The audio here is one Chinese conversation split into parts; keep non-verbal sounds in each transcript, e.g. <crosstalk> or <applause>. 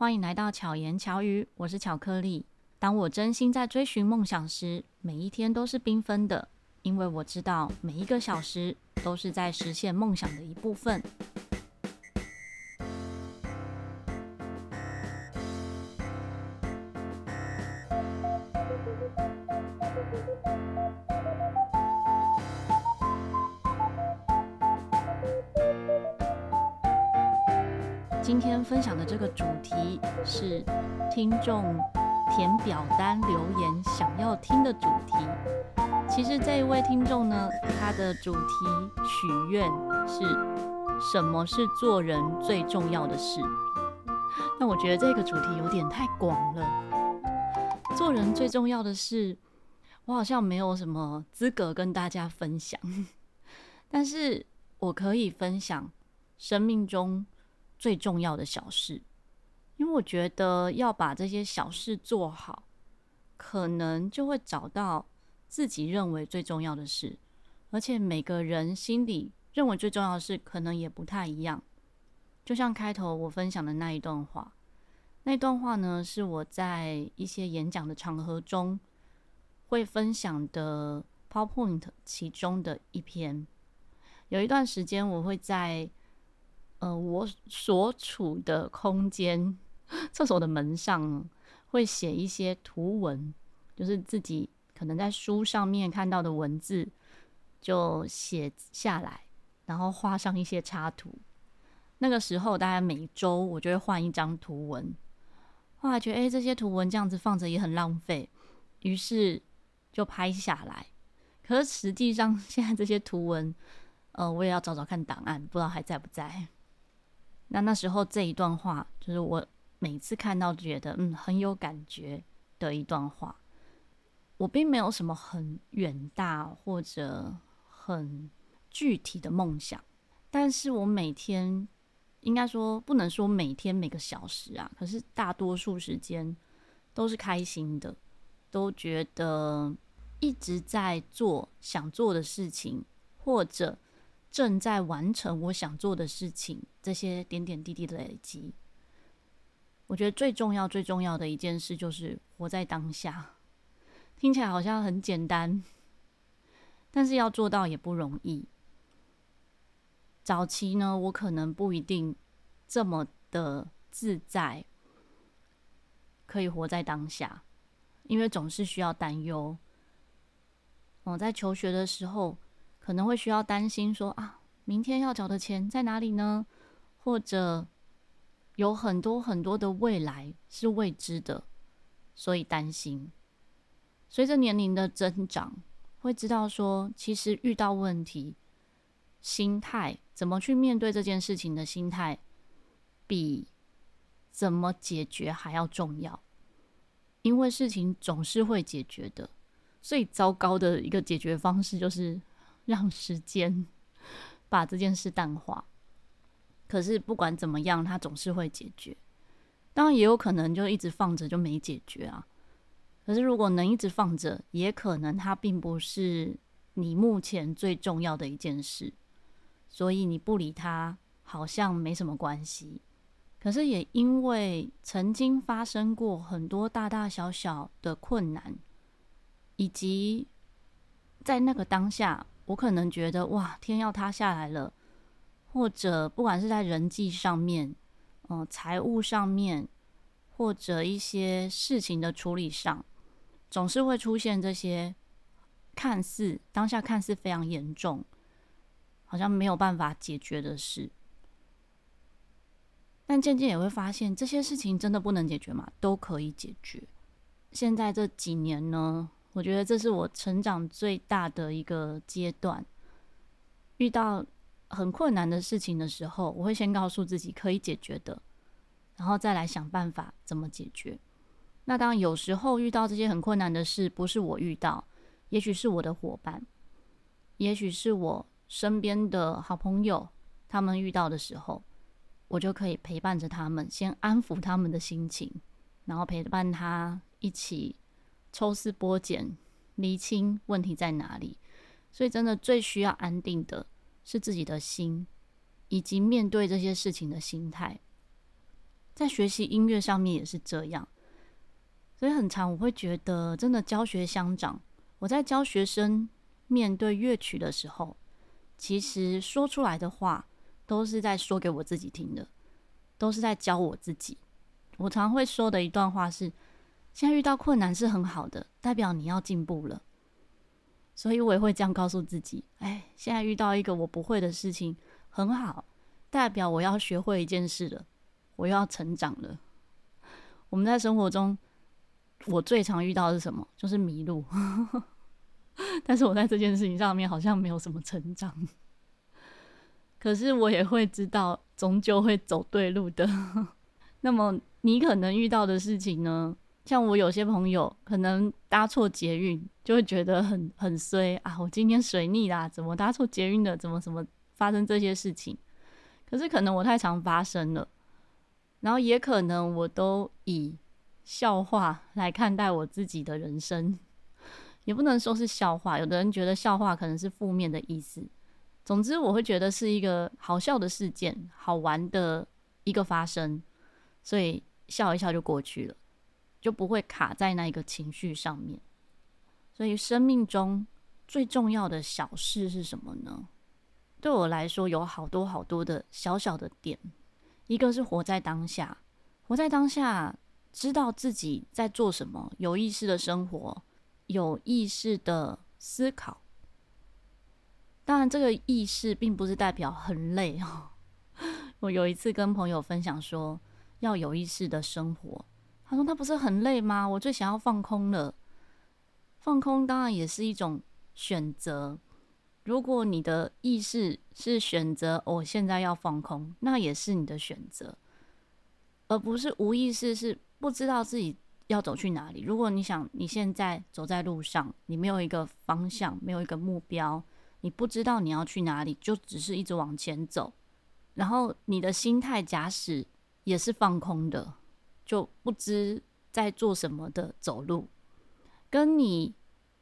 欢迎来到巧言巧语，我是巧克力。当我真心在追寻梦想时，每一天都是缤纷的，因为我知道每一个小时都是在实现梦想的一部分。今天分享的这个主题是听众填表单留言想要听的主题。其实这一位听众呢，他的主题许愿是什么是做人最重要的事？那我觉得这个主题有点太广了。做人最重要的事，我好像没有什么资格跟大家分享，<laughs> 但是我可以分享生命中。最重要的小事，因为我觉得要把这些小事做好，可能就会找到自己认为最重要的事，而且每个人心里认为最重要的事可能也不太一样。就像开头我分享的那一段话，那段话呢，是我在一些演讲的场合中会分享的 PowerPoint 其中的一篇。有一段时间我会在。呃，我所处的空间，<laughs> 厕所的门上会写一些图文，就是自己可能在书上面看到的文字，就写下来，然后画上一些插图。那个时候，大概每周我就会换一张图文。后来觉得，哎，这些图文这样子放着也很浪费，于是就拍下来。可是实际上，现在这些图文，呃，我也要找找看档案，不知道还在不在。那那时候这一段话，就是我每次看到觉得嗯很有感觉的一段话。我并没有什么很远大或者很具体的梦想，但是我每天应该说不能说每天每个小时啊，可是大多数时间都是开心的，都觉得一直在做想做的事情，或者。正在完成我想做的事情，这些点点滴滴的累积，我觉得最重要、最重要的一件事就是活在当下。听起来好像很简单，但是要做到也不容易。早期呢，我可能不一定这么的自在，可以活在当下，因为总是需要担忧。我在求学的时候。可能会需要担心说啊，明天要缴的钱在哪里呢？或者有很多很多的未来是未知的，所以担心。随着年龄的增长，会知道说，其实遇到问题，心态怎么去面对这件事情的心态，比怎么解决还要重要。因为事情总是会解决的，最糟糕的一个解决方式就是。让时间 <laughs> 把这件事淡化。可是不管怎么样，它总是会解决。当然也有可能就一直放着就没解决啊。可是如果能一直放着，也可能它并不是你目前最重要的一件事，所以你不理它好像没什么关系。可是也因为曾经发生过很多大大小小的困难，以及在那个当下。我可能觉得哇，天要塌下来了，或者不管是在人际上面，嗯、财务上面，或者一些事情的处理上，总是会出现这些看似当下看似非常严重，好像没有办法解决的事。但渐渐也会发现，这些事情真的不能解决吗？都可以解决。现在这几年呢？我觉得这是我成长最大的一个阶段。遇到很困难的事情的时候，我会先告诉自己可以解决的，然后再来想办法怎么解决。那当然，有时候遇到这些很困难的事，不是我遇到，也许是我的伙伴，也许是我身边的好朋友，他们遇到的时候，我就可以陪伴着他们，先安抚他们的心情，然后陪伴他一起。抽丝剥茧，厘清问题在哪里。所以，真的最需要安定的是自己的心，以及面对这些事情的心态。在学习音乐上面也是这样。所以很常我会觉得，真的教学相长。我在教学生面对乐曲的时候，其实说出来的话都是在说给我自己听的，都是在教我自己。我常会说的一段话是：现在遇到困难是很好的，代表你要进步了。所以我也会这样告诉自己：哎，现在遇到一个我不会的事情，很好，代表我要学会一件事了，我又要成长了。我们在生活中。我最常遇到的是什么？就是迷路。<laughs> 但是我在这件事情上面好像没有什么成长。可是我也会知道，终究会走对路的。<laughs> 那么你可能遇到的事情呢？像我有些朋友可能搭错捷运，就会觉得很很衰啊！我今天水逆啦，怎么搭错捷运的？怎么怎么发生这些事情？可是可能我太常发生了，然后也可能我都以。笑话来看待我自己的人生，<laughs> 也不能说是笑话。有的人觉得笑话可能是负面的意思。总之，我会觉得是一个好笑的事件，好玩的一个发生，所以笑一笑就过去了，就不会卡在那一个情绪上面。所以，生命中最重要的小事是什么呢？对我来说，有好多好多的小小的点。一个是活在当下，活在当下。知道自己在做什么，有意识的生活，有意识的思考。当然，这个意识并不是代表很累哦。<laughs> 我有一次跟朋友分享说，要有意识的生活，他说：“那不是很累吗？我最想要放空了。放空当然也是一种选择。如果你的意识是选择我现在要放空，那也是你的选择，而不是无意识是。”不知道自己要走去哪里。如果你想你现在走在路上，你没有一个方向，没有一个目标，你不知道你要去哪里，就只是一直往前走。然后你的心态假使也是放空的，就不知在做什么的走路，跟你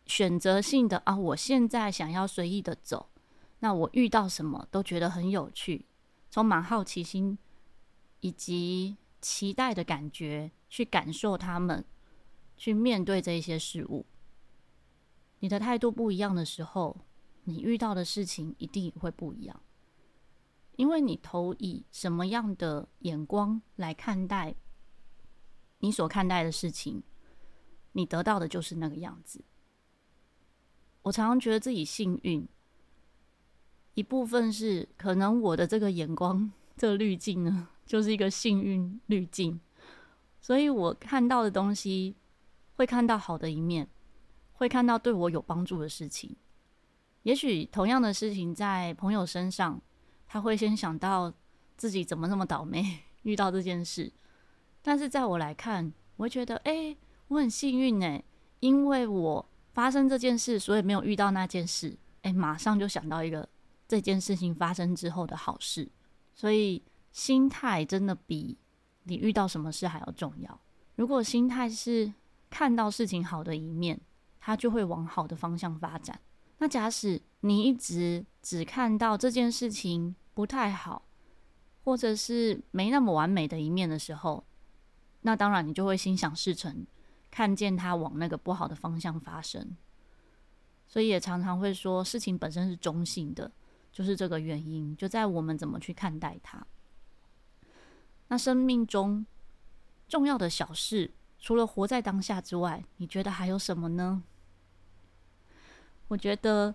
选择性的啊，我现在想要随意的走，那我遇到什么都觉得很有趣，充满好奇心以及期待的感觉。去感受他们，去面对这些事物。你的态度不一样的时候，你遇到的事情一定会不一样。因为你投以什么样的眼光来看待你所看待的事情，你得到的就是那个样子。我常常觉得自己幸运，一部分是可能我的这个眼光，这个滤镜呢，就是一个幸运滤镜。所以我看到的东西，会看到好的一面，会看到对我有帮助的事情。也许同样的事情在朋友身上，他会先想到自己怎么那么倒霉 <laughs> 遇到这件事，但是在我来看，我会觉得，哎，我很幸运哎，因为我发生这件事，所以没有遇到那件事，哎，马上就想到一个这件事情发生之后的好事。所以心态真的比。你遇到什么事还要重要。如果心态是看到事情好的一面，它就会往好的方向发展。那假使你一直只看到这件事情不太好，或者是没那么完美的一面的时候，那当然你就会心想事成，看见它往那个不好的方向发生。所以也常常会说，事情本身是中性的，就是这个原因，就在我们怎么去看待它。那生命中重要的小事，除了活在当下之外，你觉得还有什么呢？我觉得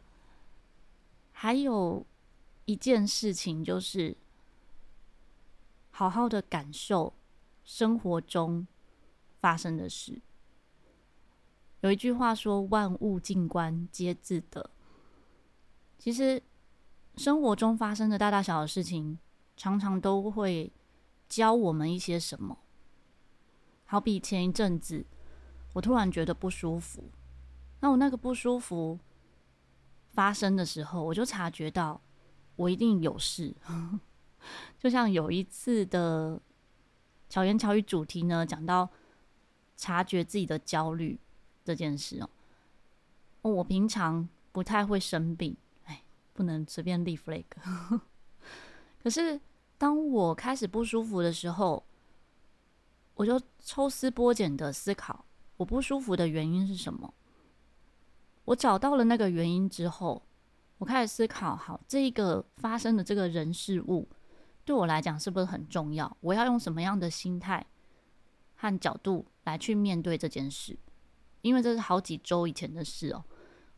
还有一件事情，就是好好的感受生活中发生的事。有一句话说：“万物静观皆自得。”其实生活中发生的大大小小的事情，常常都会。教我们一些什么？好比前一阵子，我突然觉得不舒服。那我那个不舒服发生的时候，我就察觉到我一定有事。<laughs> 就像有一次的巧言巧语主题呢，讲到察觉自己的焦虑这件事哦。我平常不太会生病，哎，不能随便立 flag。<laughs> 可是。当我开始不舒服的时候，我就抽丝剥茧的思考，我不舒服的原因是什么？我找到了那个原因之后，我开始思考：好，这一个发生的这个人事物，对我来讲是不是很重要？我要用什么样的心态和角度来去面对这件事？因为这是好几周以前的事哦。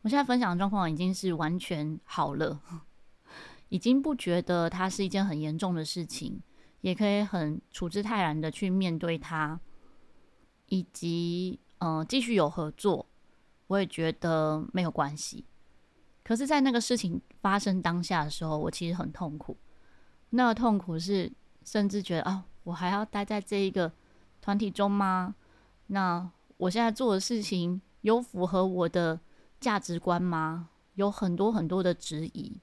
我现在分享的状况已经是完全好了，<laughs> 已经不觉得它是一件很严重的事情，也可以很处之泰然的去面对它，以及嗯、继续有合作。我也觉得没有关系，可是，在那个事情发生当下的时候，我其实很痛苦。那痛苦是，甚至觉得啊，我还要待在这一个团体中吗？那我现在做的事情有符合我的价值观吗？有很多很多的质疑。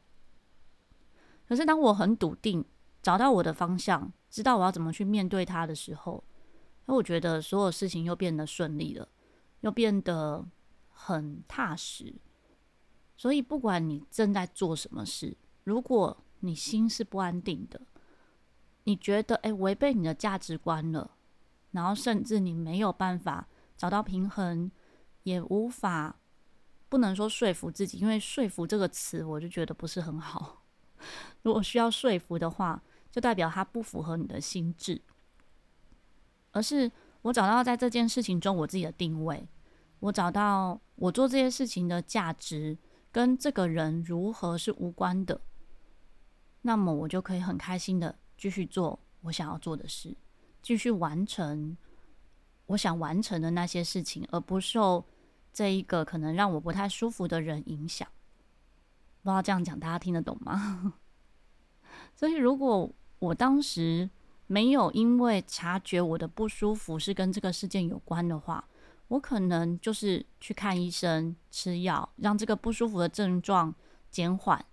可是，当我很笃定，找到我的方向，知道我要怎么去面对它的时候，那我觉得所有事情又变得顺利了，又变得。很踏实，所以不管你正在做什么事，如果你心是不安定的，你觉得诶违背你的价值观了，然后甚至你没有办法找到平衡，也无法不能说说服自己，因为说服这个词我就觉得不是很好。<laughs> 如果需要说服的话，就代表它不符合你的心智，而是我找到在这件事情中我自己的定位。我找到我做这些事情的价值跟这个人如何是无关的，那么我就可以很开心的继续做我想要做的事，继续完成我想完成的那些事情，而不受这一个可能让我不太舒服的人影响。不知道这样讲大家听得懂吗？<laughs> 所以如果我当时没有因为察觉我的不舒服是跟这个事件有关的话，我可能就是去看医生、吃药，让这个不舒服的症状减缓。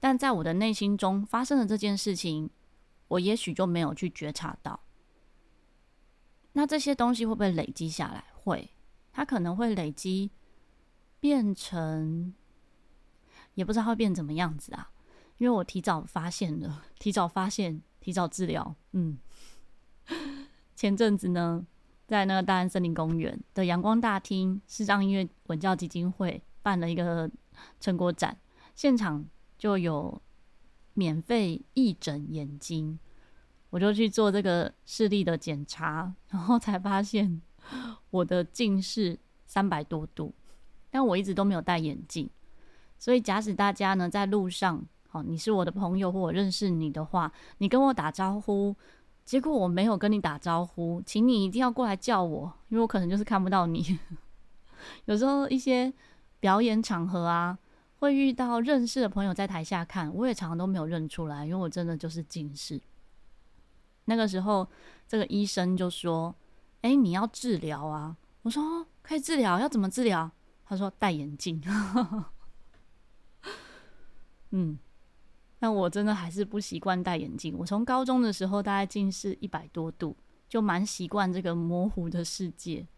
但在我的内心中发生的这件事情，我也许就没有去觉察到。那这些东西会不会累积下来？会，它可能会累积，变成，也不知道会变怎么样子啊。因为我提早发现了，提早发现，提早治疗。嗯，<laughs> 前阵子呢。在那个大安森林公园的阳光大厅，视障音乐文教基金会办了一个成果展，现场就有免费义诊眼睛，我就去做这个视力的检查，然后才发现我的近视三百多度，但我一直都没有戴眼镜，所以假使大家呢在路上，好，你是我的朋友或我认识你的话，你跟我打招呼。结果我没有跟你打招呼，请你一定要过来叫我，因为我可能就是看不到你。<laughs> 有时候一些表演场合啊，会遇到认识的朋友在台下看，我也常常都没有认出来，因为我真的就是近视。那个时候，这个医生就说：“哎，你要治疗啊？”我说：“可以治疗，要怎么治疗？”他说：“戴眼镜。<laughs> ”嗯。但我真的还是不习惯戴眼镜。我从高中的时候大概近视一百多度，就蛮习惯这个模糊的世界。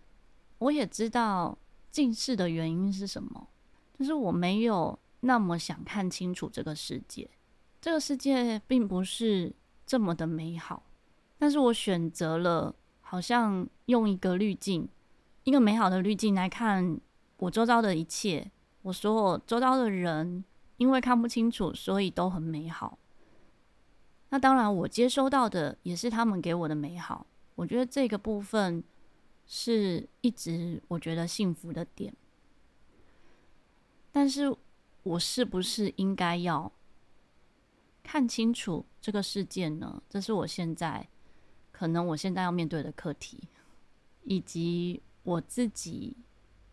我也知道近视的原因是什么，就是我没有那么想看清楚这个世界。这个世界并不是这么的美好，但是我选择了好像用一个滤镜，一个美好的滤镜来看我周遭的一切，我所有周遭的人。因为看不清楚，所以都很美好。那当然，我接收到的也是他们给我的美好。我觉得这个部分是一直我觉得幸福的点。但是，我是不是应该要看清楚这个世界呢？这是我现在可能我现在要面对的课题，以及我自己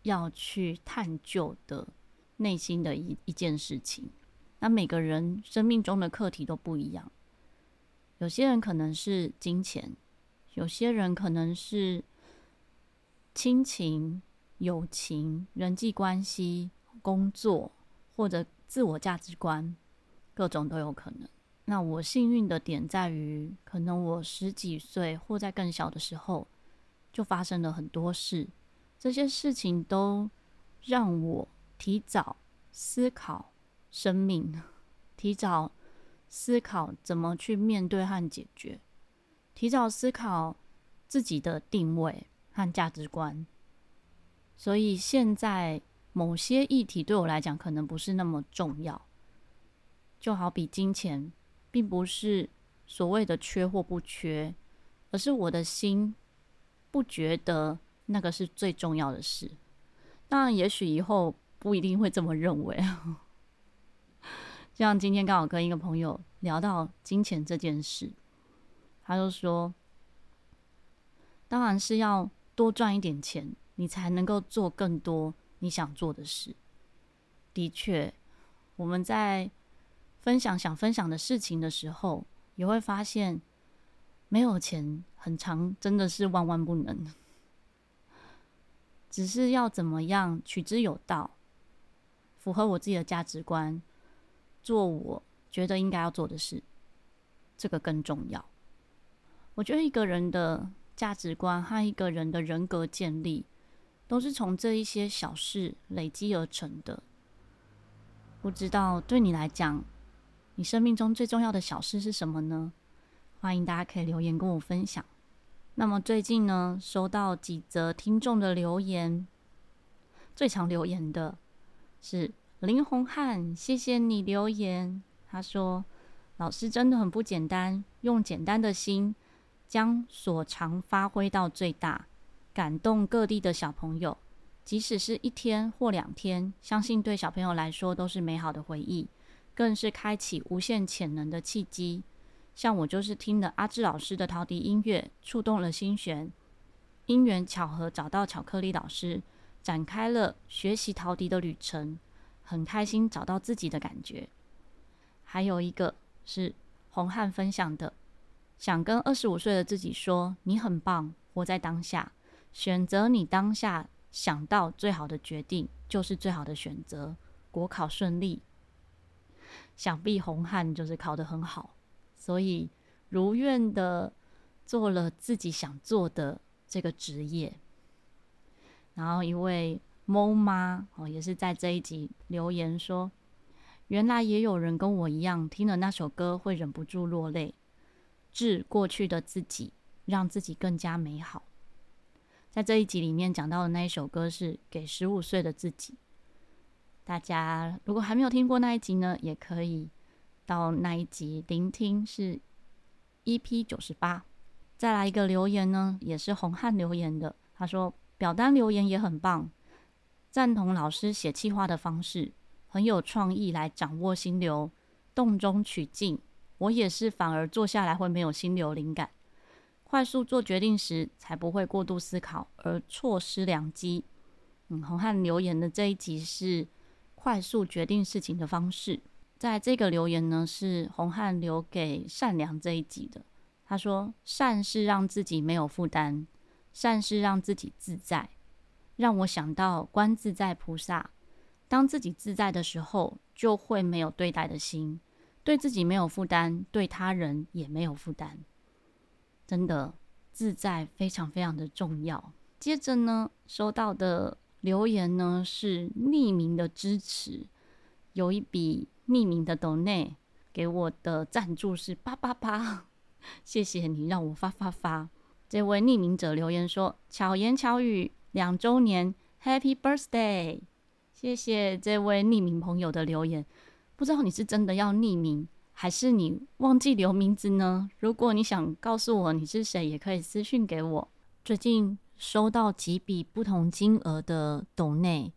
要去探究的。内心的一一件事情，那每个人生命中的课题都不一样。有些人可能是金钱，有些人可能是亲情、友情、人际关系、工作，或者自我价值观，各种都有可能。那我幸运的点在于，可能我十几岁或在更小的时候，就发生了很多事，这些事情都让我。提早思考生命，提早思考怎么去面对和解决，提早思考自己的定位和价值观。所以现在某些议题对我来讲可能不是那么重要，就好比金钱，并不是所谓的缺或不缺，而是我的心不觉得那个是最重要的事。当然，也许以后不一定会这么认为。<laughs> 像今天刚好跟一个朋友聊到金钱这件事，他就说：“当然是要多赚一点钱，你才能够做更多你想做的事。”的确，我们在分享想分享的事情的时候，也会发现没有钱很长真的是万万不能。只是要怎么样取之有道，符合我自己的价值观，做我觉得应该要做的事，这个更重要。我觉得一个人的价值观和一个人的人格建立，都是从这一些小事累积而成的。不知道对你来讲，你生命中最重要的小事是什么呢？欢迎大家可以留言跟我分享。那么最近呢，收到几则听众的留言，最常留言的是林宏汉，谢谢你留言。他说：“老师真的很不简单，用简单的心将所长发挥到最大，感动各地的小朋友。即使是一天或两天，相信对小朋友来说都是美好的回忆，更是开启无限潜能的契机。”像我就是听了阿志老师的陶笛音乐，触动了心弦，因缘巧合找到巧克力老师，展开了学习陶笛的旅程，很开心找到自己的感觉。还有一个是洪汉分享的，想跟二十五岁的自己说：你很棒，活在当下，选择你当下想到最好的决定，就是最好的选择。国考顺利，想必洪汉就是考得很好。所以如愿的做了自己想做的这个职业。然后一位猫妈哦，也是在这一集留言说，原来也有人跟我一样，听了那首歌会忍不住落泪。致过去的自己，让自己更加美好。在这一集里面讲到的那一首歌是给十五岁的自己。大家如果还没有听过那一集呢，也可以。到那一集聆听是 EP 九十八，再来一个留言呢，也是洪汉留言的。他说表单留言也很棒，赞同老师写气话的方式，很有创意，来掌握心流，动中取静。我也是，反而坐下来会没有心流灵感，快速做决定时才不会过度思考而错失良机。嗯，洪汉留言的这一集是快速决定事情的方式。在这个留言呢，是洪汉留给善良这一集的。他说：“善是让自己没有负担，善是让自己自在，让我想到观自在菩萨。当自己自在的时候，就会没有对待的心，对自己没有负担，对他人也没有负担。真的，自在非常非常的重要。”接着呢，收到的留言呢是匿名的支持，有一笔。匿名的 donate 给我的赞助是八八八，<laughs> 谢谢你让我发发发。这位匿名者留言说：“巧言巧语两周年，Happy Birthday！” 谢谢这位匿名朋友的留言。不知道你是真的要匿名，还是你忘记留名字呢？如果你想告诉我你是谁，也可以私信给我。最近收到几笔不同金额的斗内，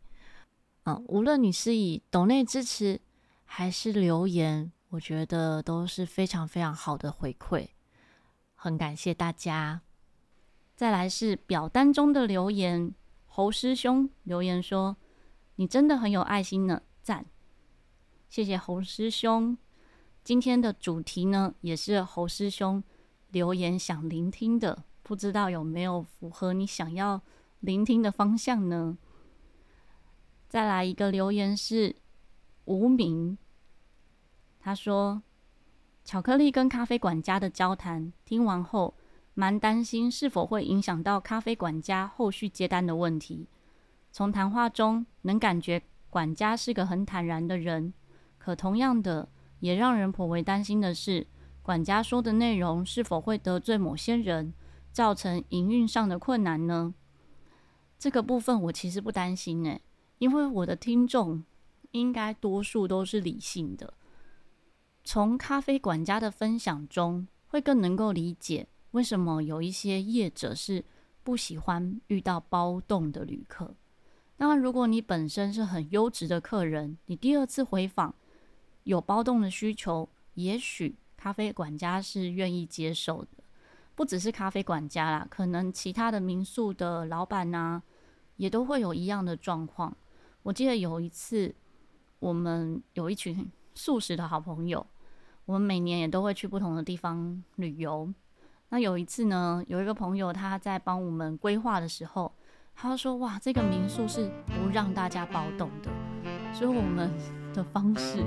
嗯，无论你是以斗内支持。还是留言，我觉得都是非常非常好的回馈，很感谢大家。再来是表单中的留言，侯师兄留言说：“你真的很有爱心呢，赞！”谢谢侯师兄。今天的主题呢，也是侯师兄留言想聆听的，不知道有没有符合你想要聆听的方向呢？再来一个留言是无名。他说：“巧克力跟咖啡管家的交谈，听完后蛮担心是否会影响到咖啡管家后续接单的问题。从谈话中能感觉管家是个很坦然的人，可同样的也让人颇为担心的是，管家说的内容是否会得罪某些人，造成营运上的困难呢？这个部分我其实不担心诶，因为我的听众应该多数都是理性的。从咖啡管家的分享中，会更能够理解为什么有一些业者是不喜欢遇到包动的旅客。那，如果你本身是很优质的客人，你第二次回访有包栋的需求，也许咖啡管家是愿意接受的。不只是咖啡管家啦，可能其他的民宿的老板呐、啊，也都会有一样的状况。我记得有一次，我们有一群素食的好朋友，我们每年也都会去不同的地方旅游。那有一次呢，有一个朋友他在帮我们规划的时候，他说：“哇，这个民宿是不让大家包栋的。”所以我们的方式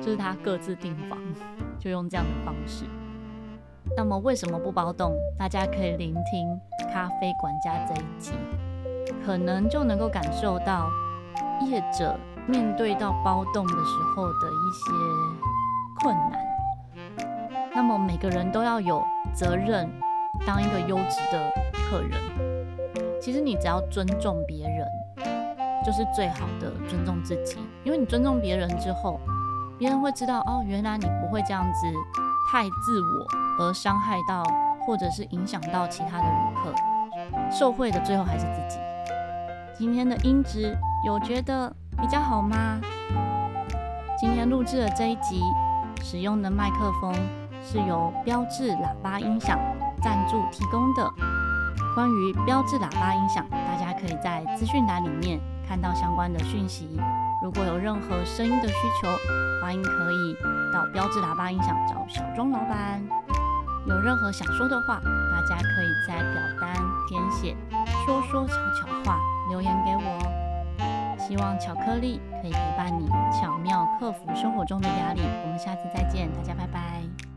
就是他各自订房，就用这样的方式。那么为什么不包栋？大家可以聆听咖啡管家这一集，可能就能够感受到业者面对到包栋的时候的一些困难。那么每个人都要有责任，当一个优质的客人。其实你只要尊重别人，就是最好的尊重自己。因为你尊重别人之后，别人会知道哦，原来你不会这样子太自我。而伤害到或者是影响到其他的旅客，受惠的最后还是自己。今天的音质有觉得比较好吗？今天录制的这一集使用的麦克风是由标志喇叭音响赞助提供的。关于标志喇叭音响，大家可以在资讯栏里面看到相关的讯息。如果有任何声音的需求，欢迎可以到标志喇叭音响找小钟老板。有任何想说的话，大家可以在表单填写“说说巧巧话”留言给我。希望巧克力可以陪伴你，巧妙克服生活中的压力。我们下次再见，大家拜拜。